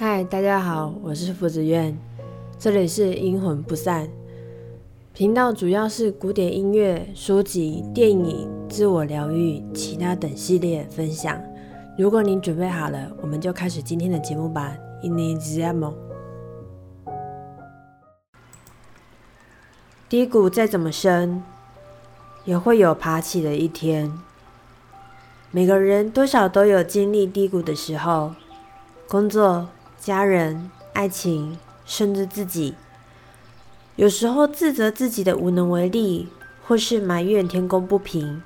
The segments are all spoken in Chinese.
嗨，大家好，我是福子苑，这里是阴魂不散频道，主要是古典音乐、书籍、电影、自我疗愈、其他等系列分享。如果您准备好了，我们就开始今天的节目吧。Iniziamo。低谷再怎么深，也会有爬起的一天。每个人多少都有经历低谷的时候，工作。家人、爱情，甚至自己，有时候自责自己的无能为力，或是埋怨天公不平。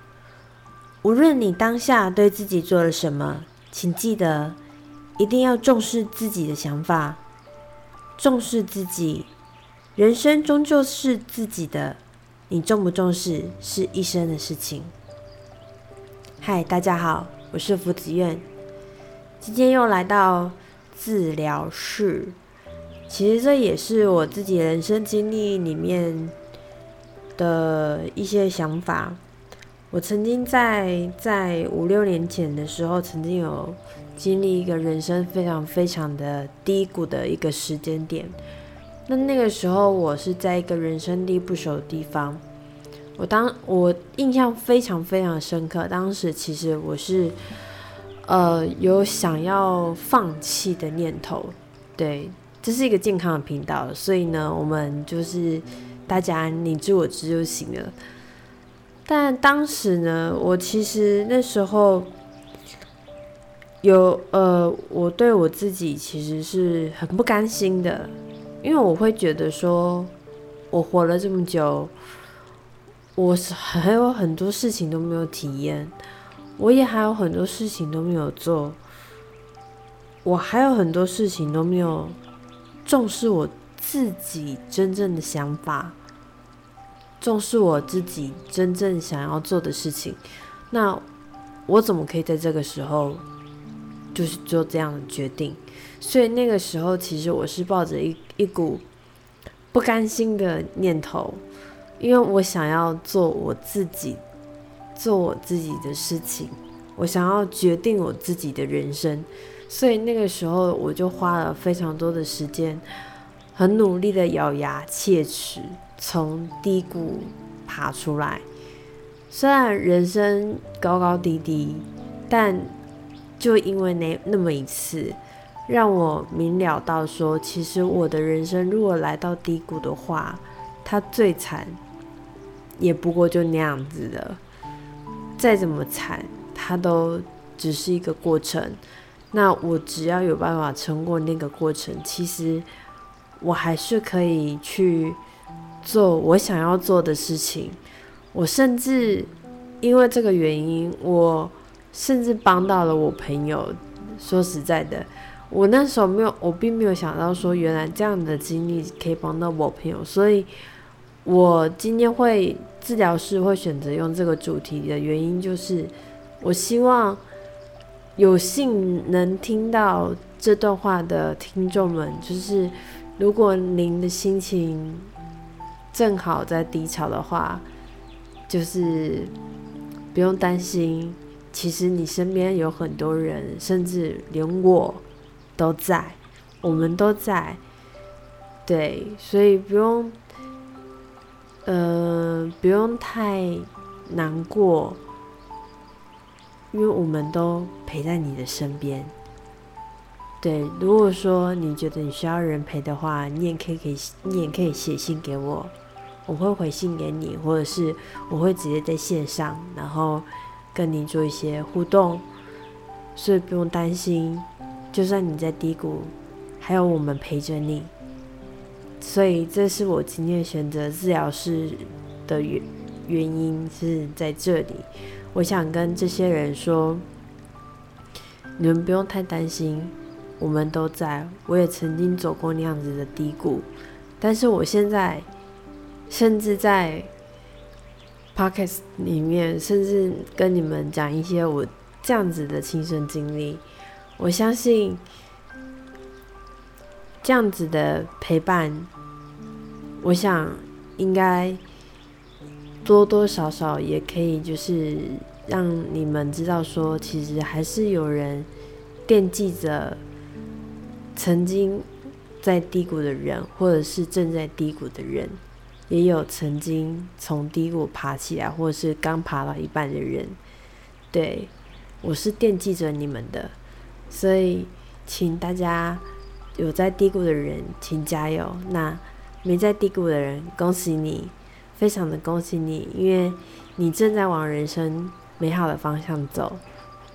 无论你当下对自己做了什么，请记得一定要重视自己的想法，重视自己。人生终究是自己的，你重不重视是一生的事情。嗨，大家好，我是福子苑，今天又来到。治疗室，其实这也是我自己人生经历里面的一些想法。我曾经在在五六年前的时候，曾经有经历一个人生非常非常的低谷的一个时间点。那那个时候，我是在一个人生地不熟的地方。我当我印象非常非常深刻，当时其实我是。呃，有想要放弃的念头，对，这是一个健康的频道，所以呢，我们就是大家你知我知就行了。但当时呢，我其实那时候有呃，我对我自己其实是很不甘心的，因为我会觉得说，我活了这么久，我是 还有很多事情都没有体验。我也还有很多事情都没有做，我还有很多事情都没有重视我自己真正的想法，重视我自己真正想要做的事情。那我怎么可以在这个时候就是做这样的决定？所以那个时候，其实我是抱着一一股不甘心的念头，因为我想要做我自己。做我自己的事情，我想要决定我自己的人生，所以那个时候我就花了非常多的时间，很努力的咬牙切齿，从低谷爬出来。虽然人生高高低低，但就因为那那么一次，让我明了到说，其实我的人生如果来到低谷的话，它最惨，也不过就那样子的。再怎么惨，它都只是一个过程。那我只要有办法撑过那个过程，其实我还是可以去做我想要做的事情。我甚至因为这个原因，我甚至帮到了我朋友。说实在的，我那时候没有，我并没有想到说，原来这样的经历可以帮到我朋友，所以。我今天会治疗师会选择用这个主题的原因，就是我希望有幸能听到这段话的听众们，就是如果您的心情正好在低潮的话，就是不用担心，其实你身边有很多人，甚至连我都在，我们都在，对，所以不用。呃，不用太难过，因为我们都陪在你的身边。对，如果说你觉得你需要人陪的话，你也可以给，你也可以写信给我，我会回信给你，或者是我会直接在线上，然后跟你做一些互动，所以不用担心，就算你在低谷，还有我们陪着你。所以，这是我今天选择治疗师的原原因是在这里。我想跟这些人说，你们不用太担心，我们都在。我也曾经走过那样子的低谷，但是我现在甚至在 podcast 里面，甚至跟你们讲一些我这样子的亲身经历。我相信。这样子的陪伴，我想应该多多少少也可以，就是让你们知道说，其实还是有人惦记着曾经在低谷的人，或者是正在低谷的人，也有曾经从低谷爬起来，或者是刚爬到一半的人。对我是惦记着你们的，所以请大家有在低谷的人，请加油。那没在低谷的人，恭喜你，非常的恭喜你，因为你正在往人生美好的方向走。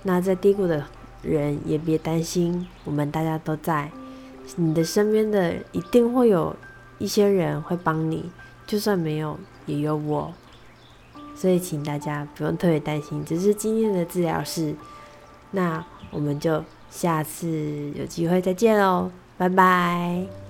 那在低谷的人也别担心，我们大家都在。你的身边的一定会有一些人会帮你，就算没有，也有我。所以请大家不用特别担心，只是今天的治疗室。那我们就下次有机会再见喽，拜拜。